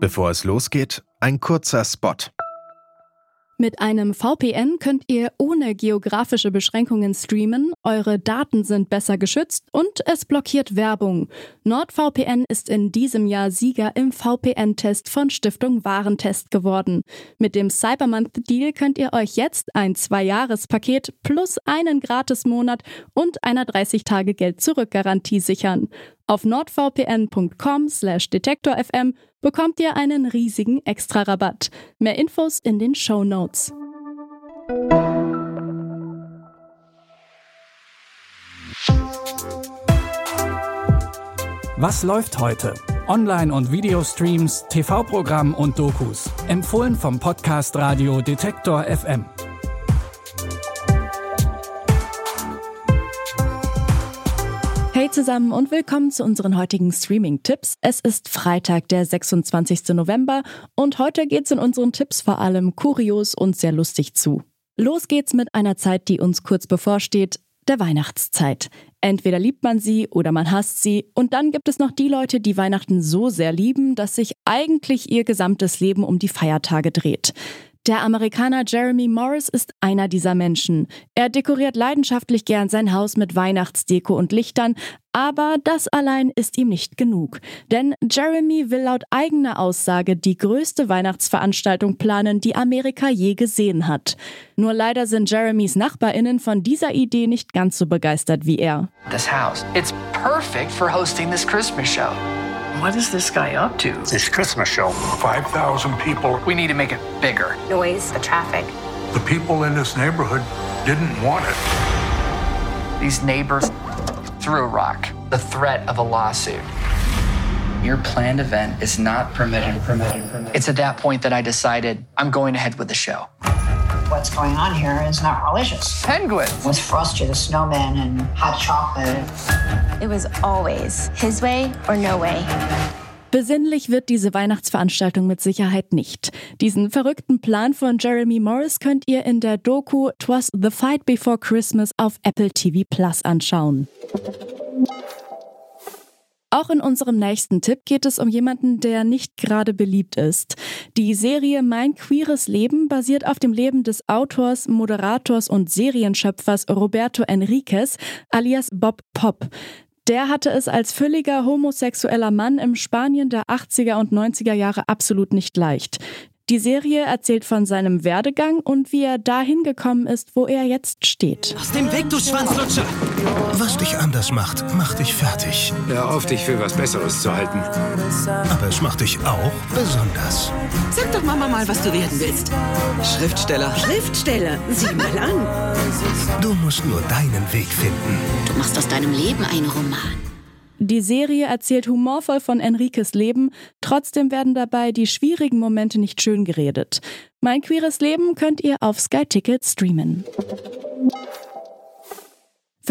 Bevor es losgeht, ein kurzer Spot. Mit einem VPN könnt ihr ohne geografische Beschränkungen streamen, eure Daten sind besser geschützt und es blockiert Werbung. NordVPN ist in diesem Jahr Sieger im VPN-Test von Stiftung Warentest geworden. Mit dem Cybermonth-Deal könnt ihr euch jetzt ein Zwei-Jahres-Paket plus einen Gratis-Monat und einer 30-Tage-Geld-Zurück-Garantie sichern. Auf nordvpn.com slash detektorfm bekommt ihr einen riesigen Extra-Rabatt. Mehr Infos in den Show Notes. Was läuft heute? Online- und Videostreams, TV-Programm und Dokus. Empfohlen vom Podcast Radio Detektor FM. Zusammen und willkommen zu unseren heutigen Streaming-Tipps. Es ist Freitag, der 26. November und heute geht's in unseren Tipps vor allem kurios und sehr lustig zu. Los geht's mit einer Zeit, die uns kurz bevorsteht, der Weihnachtszeit. Entweder liebt man sie oder man hasst sie und dann gibt es noch die Leute, die Weihnachten so sehr lieben, dass sich eigentlich ihr gesamtes Leben um die Feiertage dreht. Der Amerikaner Jeremy Morris ist einer dieser Menschen. Er dekoriert leidenschaftlich gern sein Haus mit Weihnachtsdeko und Lichtern, aber das allein ist ihm nicht genug. Denn Jeremy will laut eigener Aussage die größte Weihnachtsveranstaltung planen, die Amerika je gesehen hat. Nur leider sind Jeremys Nachbarinnen von dieser Idee nicht ganz so begeistert wie er. This house, it's perfect for hosting this Christmas show. What is this guy up to? This Christmas show. 5,000 people. We need to make it bigger. Noise, the traffic. The people in this neighborhood didn't want it. These neighbors threw a rock. The threat of a lawsuit. Your planned event is not permitted. permitted, permitted. It's at that point that I decided I'm going ahead with the show. What's going on here is not religious. Penguins. With Frosty the Snowman and hot chocolate. It was always his way or no way. Besinnlich wird diese Weihnachtsveranstaltung mit Sicherheit nicht. Diesen verrückten Plan von Jeremy Morris könnt ihr in der Doku Twas the Fight Before Christmas auf Apple TV Plus anschauen. Auch in unserem nächsten Tipp geht es um jemanden, der nicht gerade beliebt ist. Die Serie Mein queeres Leben basiert auf dem Leben des Autors, Moderators und Serienschöpfers Roberto Enriquez alias Bob Pop. Der hatte es als fülliger homosexueller Mann im Spanien der 80er und 90er Jahre absolut nicht leicht. Die Serie erzählt von seinem Werdegang und wie er dahin gekommen ist, wo er jetzt steht. Aus dem Weg, du Schwanzlutscher! Was dich anders macht, macht dich fertig. Hör auf, dich für was Besseres zu halten. Aber es macht dich auch besonders. Sag doch Mama mal, was du werden willst. Schriftsteller. Schriftsteller? Sieh mal an. Du musst nur deinen Weg finden. Du machst aus deinem Leben einen Roman. Die Serie erzählt humorvoll von Enriques Leben, trotzdem werden dabei die schwierigen Momente nicht schön geredet. Mein queeres Leben könnt ihr auf Sky Ticket streamen.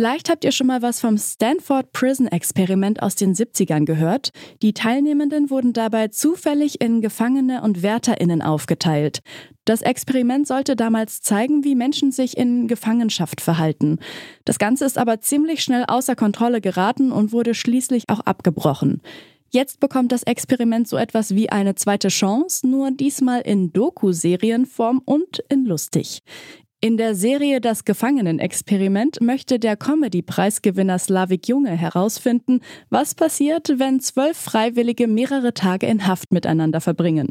Vielleicht habt ihr schon mal was vom Stanford Prison Experiment aus den 70ern gehört. Die Teilnehmenden wurden dabei zufällig in Gefangene und Wärterinnen aufgeteilt. Das Experiment sollte damals zeigen, wie Menschen sich in Gefangenschaft verhalten. Das Ganze ist aber ziemlich schnell außer Kontrolle geraten und wurde schließlich auch abgebrochen. Jetzt bekommt das Experiment so etwas wie eine zweite Chance, nur diesmal in Doku-Serienform und in lustig. In der Serie Das Gefangenenexperiment möchte der Comedy-Preisgewinner Slavik Junge herausfinden, was passiert, wenn zwölf Freiwillige mehrere Tage in Haft miteinander verbringen.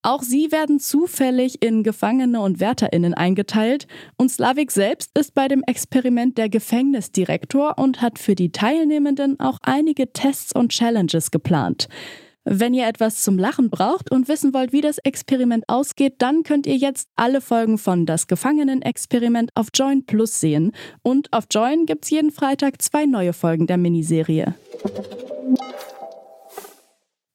Auch sie werden zufällig in Gefangene und WärterInnen eingeteilt und Slavik selbst ist bei dem Experiment der Gefängnisdirektor und hat für die Teilnehmenden auch einige Tests und Challenges geplant. Wenn ihr etwas zum Lachen braucht und wissen wollt, wie das Experiment ausgeht, dann könnt ihr jetzt alle Folgen von Das Gefangenenexperiment auf Join Plus sehen. Und auf Join gibt's jeden Freitag zwei neue Folgen der Miniserie.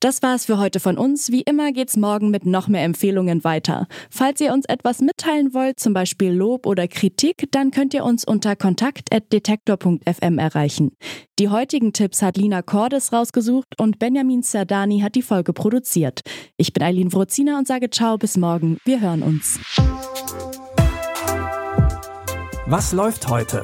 Das war's für heute von uns. Wie immer geht's morgen mit noch mehr Empfehlungen weiter. Falls ihr uns etwas mitteilen wollt, zum Beispiel Lob oder Kritik, dann könnt ihr uns unter kontakt.detektor.fm erreichen. Die heutigen Tipps hat Lina Cordes rausgesucht und Benjamin Zerdani hat die Folge produziert. Ich bin Eileen Wrozina und sage ciao bis morgen. Wir hören uns. Was läuft heute?